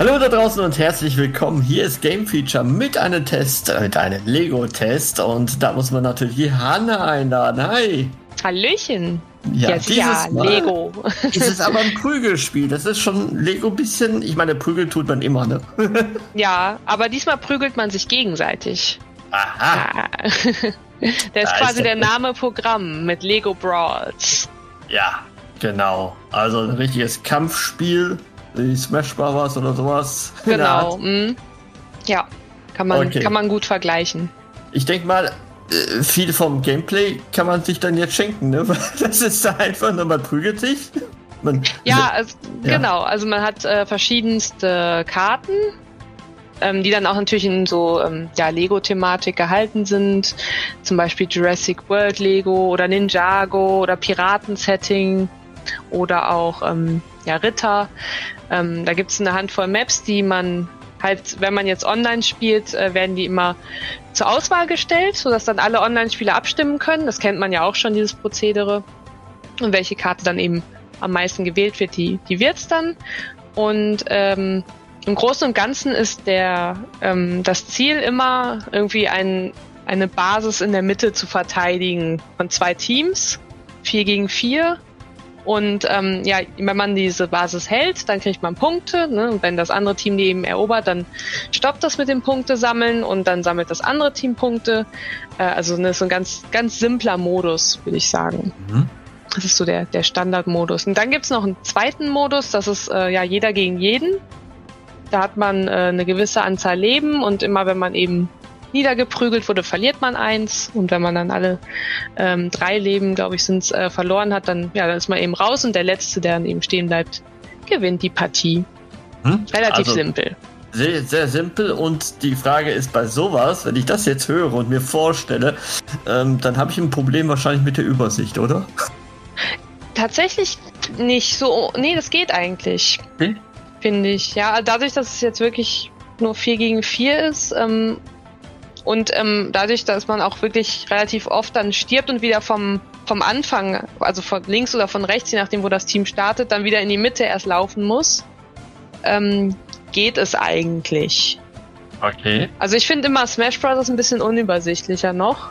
Hallo da draußen und herzlich willkommen. Hier ist Game Feature mit einem Test, äh, mit einem Lego-Test. Und da muss man natürlich die Hanne einladen. Hi! Hallöchen. Ja, Jetzt ja, Mal Lego. ist es aber ein Prügelspiel. Das ist schon Lego ein bisschen. Ich meine, Prügel tut man immer, ne? Ja, aber diesmal prügelt man sich gegenseitig. Aha. Ah. Der ist Da quasi ist der er. Name Programm mit Lego Brawls. Ja, genau. Also ein richtiges Kampfspiel, wie Smash Bros. oder sowas. Genau. Mhm. Ja, kann man, Okay. kann man gut vergleichen. Ich denke mal, äh, viel vom Gameplay kann man sich dann jetzt schenken, ne? Weil Das ist da einfach nur, man prügelt sich. Man, Ja, also, Ja. genau. Also man hat äh, verschiedenste Karten, ähm, die dann auch natürlich in so ähm, ja, Lego-Thematik gehalten sind. Zum Beispiel Jurassic World Lego oder Ninjago oder Piraten-Setting oder auch ähm, ja, Ritter. Ähm, da gibt es eine Handvoll Maps, die man halt, wenn man jetzt online spielt, äh, werden die immer zur Auswahl gestellt, sodass dann alle Online-Spieler abstimmen können. Das kennt man ja auch schon, dieses Prozedere. Und welche Karte dann eben am meisten gewählt wird, die, die wird's dann. Und ähm, im Großen und Ganzen ist der ähm, das Ziel immer irgendwie ein, eine Basis in der Mitte zu verteidigen von zwei Teams, vier gegen vier. Und ähm, ja, wenn man diese Basis hält, dann kriegt man Punkte. Ne? Und wenn das andere Team die eben erobert, dann stoppt das mit dem Punkte sammeln und dann sammelt das andere Team Punkte. Äh, also ne, so ein ganz, ganz simpler Modus, würde ich sagen. Mhm. Das ist so der, der Standardmodus. Und dann gibt's noch einen zweiten Modus, das ist äh, ja jeder gegen jeden. Da hat man äh, eine gewisse Anzahl Leben und immer wenn man eben niedergeprügelt wurde, verliert man eins. Und wenn man dann alle ähm, drei Leben, glaube ich, sind's, äh, verloren hat, dann, ja, dann ist man eben raus und der Letzte, der dann eben stehen bleibt, gewinnt die Partie. Hm? Relativ Also, simpel. Sehr, sehr simpel und die Frage ist bei sowas, wenn ich das jetzt höre und mir vorstelle, ähm, dann habe ich ein Problem wahrscheinlich mit der Übersicht, oder? Tatsächlich nicht so. Nee, das geht eigentlich. Okay. Finde ich. Ja, dadurch, dass es jetzt wirklich nur 4 gegen 4 ist ähm, und ähm, dadurch, dass man auch wirklich relativ oft dann stirbt und wieder vom, vom Anfang, also von links oder von rechts, je nachdem, wo das Team startet, dann wieder in die Mitte erst laufen muss, ähm, geht es eigentlich. Okay. Also ich finde immer Smash Bros. ein bisschen unübersichtlicher noch.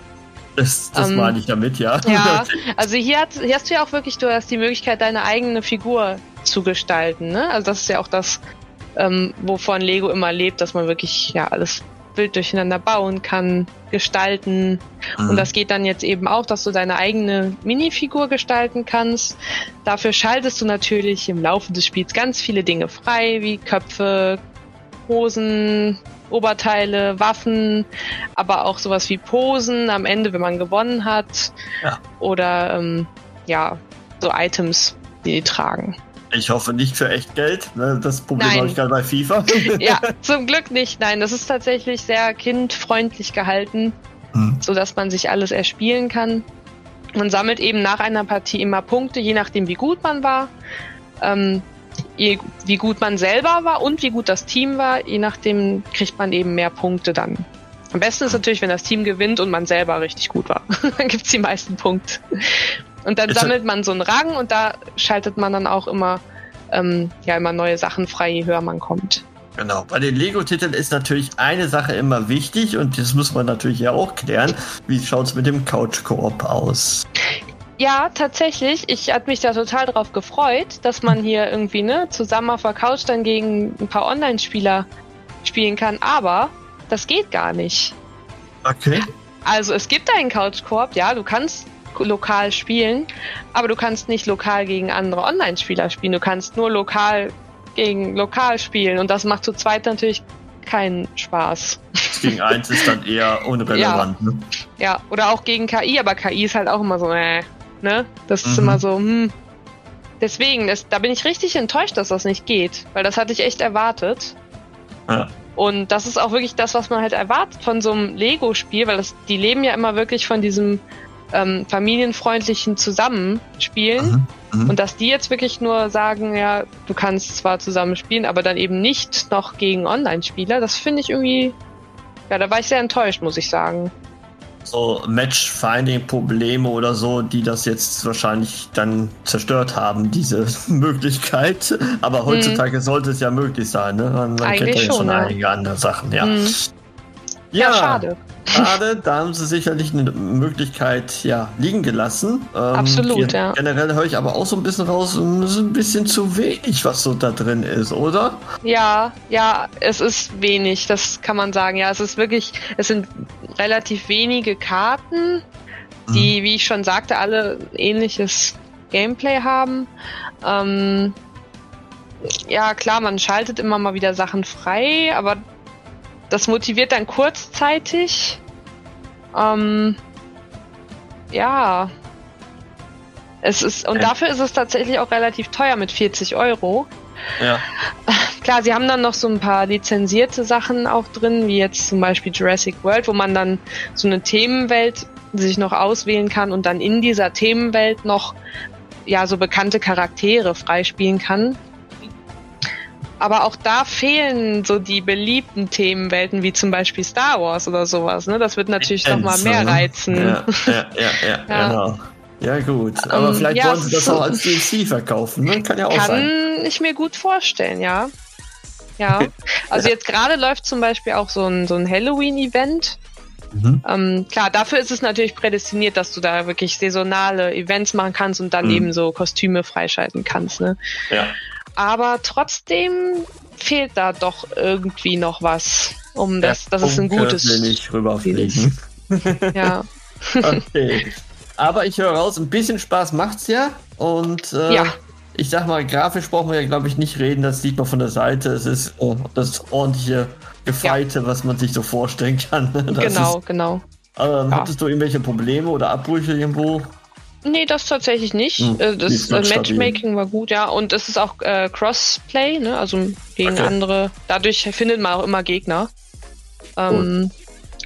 Das, das Ähm, meine ich damit, ja. Ja, also hier, hat, hier hast du ja auch wirklich, du hast die Möglichkeit, deine eigene Figur zu gestalten. Ne? Also das ist ja auch das, ähm, wovon Lego immer lebt, dass man wirklich ja alles wild durcheinander bauen kann, gestalten. Mhm. Und das geht dann jetzt eben auch, dass du deine eigene Minifigur gestalten kannst. Dafür schaltest du natürlich im Laufe des Spiels ganz viele Dinge frei, wie Köpfe, Hosen, Oberteile, Waffen, aber auch sowas wie Posen am Ende, wenn man gewonnen hat. Ja. Oder ähm, ja, so Items, die die tragen. Ich hoffe nicht für echt Geld. ne, Das Problem habe ich gerade bei FIFA. ja, zum Glück nicht. Nein, das ist tatsächlich sehr kindfreundlich gehalten, Hm. so dass man sich alles erspielen kann. Man sammelt eben nach einer Partie immer Punkte, je nachdem wie gut man war, ähm, je, wie gut man selber war und wie gut das Team war. Je nachdem kriegt man eben mehr Punkte dann. Am besten ist natürlich, wenn das Team gewinnt und man selber richtig gut war. dann gibt's die meisten Punkte. Und dann Ist sammelt man so einen Rang und da schaltet man dann auch immer, ähm, ja, immer neue Sachen frei, je höher man kommt. Genau. Bei den Lego-Titeln ist natürlich eine Sache immer wichtig und das muss man natürlich ja auch klären. Wie schaut's mit dem Couch-Koop aus? Ja, tatsächlich. Ich hatte mich da total drauf gefreut, dass man hier irgendwie ne, zusammen auf der Couch dann gegen ein paar Online-Spieler spielen kann. Aber das geht gar nicht. Okay. Also es gibt einen Couch-Koop, ja, du kannst lokal spielen, aber du kannst nicht lokal gegen andere Online-Spieler spielen. Du kannst nur lokal gegen lokal spielen und das macht zu zweit natürlich keinen Spaß. Gegen eins ist dann eher unrelevant. Ne? Ja, oder auch gegen KI, aber KI ist halt auch immer so, äh, ne? Das ist Mhm. immer so, hm. deswegen, das, da bin ich richtig enttäuscht, dass das nicht geht, weil das hatte ich echt erwartet. Ja. Und das ist auch wirklich das, was man halt erwartet von so einem Lego-Spiel, weil das, die leben ja immer wirklich von diesem ähm, familienfreundlichen Zusammenspielen. Mhm. Mhm. Und dass die jetzt wirklich nur sagen, ja, du kannst zwar zusammen spielen, aber dann eben nicht noch gegen Online-Spieler, das finde ich irgendwie, ja, da war ich sehr enttäuscht, muss ich sagen so Match-Finding-Probleme oder so, die das jetzt wahrscheinlich dann zerstört haben, diese Möglichkeit. Aber heutzutage hm. sollte es ja möglich sein, ne? Man, man kennt ja schon, ja. einige andere Sachen, ja. Hm. Ja, ja, schade. Schade, da haben sie sicherlich eine Möglichkeit ja, liegen gelassen. Ähm, Absolut, ja. Generell höre ich aber auch so ein bisschen raus, es ist ein bisschen zu wenig, was so da drin ist, oder? Ja, ja, es ist wenig, das kann man sagen. Ja, es ist wirklich, es sind relativ wenige Karten, die, mhm. wie ich schon sagte, alle ähnliches Gameplay haben. Ähm, ja, klar, man schaltet immer mal wieder Sachen frei, aber das motiviert dann kurzzeitig. Ähm, ja. Es ist, und dafür ist es tatsächlich auch relativ teuer mit 40 Euro. Ja. Klar, sie haben dann noch so ein paar lizenzierte Sachen auch drin, wie jetzt zum Beispiel Jurassic World, wo man dann so eine Themenwelt sich noch auswählen kann und dann in dieser Themenwelt noch ja so bekannte Charaktere freispielen kann. Aber auch da fehlen so die beliebten Themenwelten, wie zum Beispiel Star Wars oder sowas. Ne? Das wird natürlich noch mal mehr ne? reizen. Ja, ja, ja, ja, ja. genau. Ja gut, aber um, ähm, vielleicht ja, wollen sie das auch als DLC verkaufen, ne? Kann ja auch kann sein. Kann ich mir gut vorstellen, ja. Ja. Also jetzt gerade läuft zum Beispiel auch so ein, so ein Halloween-Event. Mhm. Ähm, klar, dafür ist es natürlich prädestiniert, dass du da wirklich saisonale Events machen kannst und dann mhm. eben so Kostüme freischalten kannst. Ne? Ja aber trotzdem fehlt da doch irgendwie noch was, um das, dass es ein gutes. will nicht rüberfliegen. ja. okay. Aber ich höre raus, ein bisschen Spaß macht's ja. Und äh, ja. ich sag mal, grafisch brauchen wir ja, glaube ich, nicht reden. Das sieht man von der Seite. Es ist oh, das ordentliche Gefeite, ja. was man sich so vorstellen kann. Das genau, ist, genau. Ähm, ja. Hattest du irgendwelche Probleme oder Abbrüche irgendwo? Nee, das tatsächlich nicht. Hm, äh, das äh, Matchmaking war gut, ja. Und es ist auch äh, Crossplay, ne? Also gegen okay. andere. Dadurch findet man auch immer Gegner. Ähm,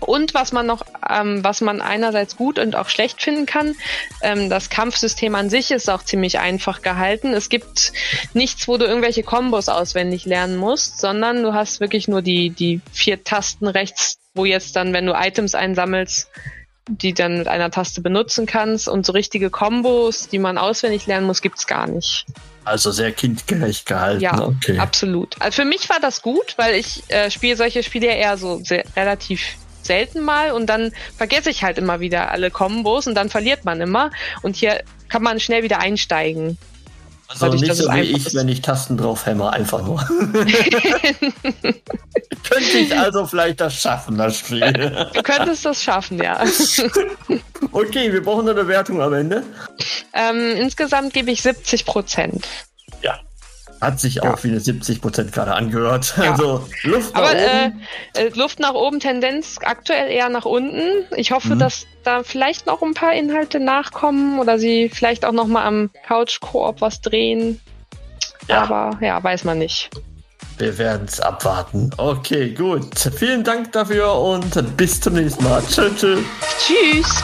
und was man noch, ähm, was man einerseits gut und auch schlecht finden kann, ähm, das Kampfsystem an sich ist auch ziemlich einfach gehalten. Es gibt nichts, wo du irgendwelche Kombos auswendig lernen musst, sondern du hast wirklich nur die, die vier Tasten rechts, wo jetzt dann, wenn du Items einsammelst, die dann mit einer Taste benutzen kannst. Und so richtige Kombos, die man auswendig lernen muss, gibt's gar nicht. Also sehr kindgerecht gehalten. Ja, okay. absolut. Also für mich war das gut, weil ich äh, spiele solche Spiele ja eher so sehr, relativ selten mal und dann vergesse ich halt immer wieder alle Kombos und dann verliert man immer. Und hier kann man schnell wieder einsteigen. Also Dadurch, nicht so wie ich, ist. wenn ich Tasten drauf hämmer, einfach nur. Könnte ich also vielleicht das schaffen, das Spiel. Du könntest das schaffen, ja. okay, wir brauchen eine Wertung am Ende. Ähm, insgesamt gebe ich 70 Prozent. Hat sich ja. auch wie eine 70 Prozent gerade angehört. Ja. Also Luft nach Aber, oben. Äh, äh, Luft nach oben, Tendenz aktuell eher nach unten. Ich hoffe, mhm. dass da vielleicht noch ein paar Inhalte nachkommen oder sie vielleicht auch noch mal am Couch Koop was drehen. Ja. Aber ja, weiß man nicht. Wir werden es abwarten. Okay, gut. Vielen Dank dafür und bis zum nächsten Mal. Tschüss. Tschüss. Tschüss.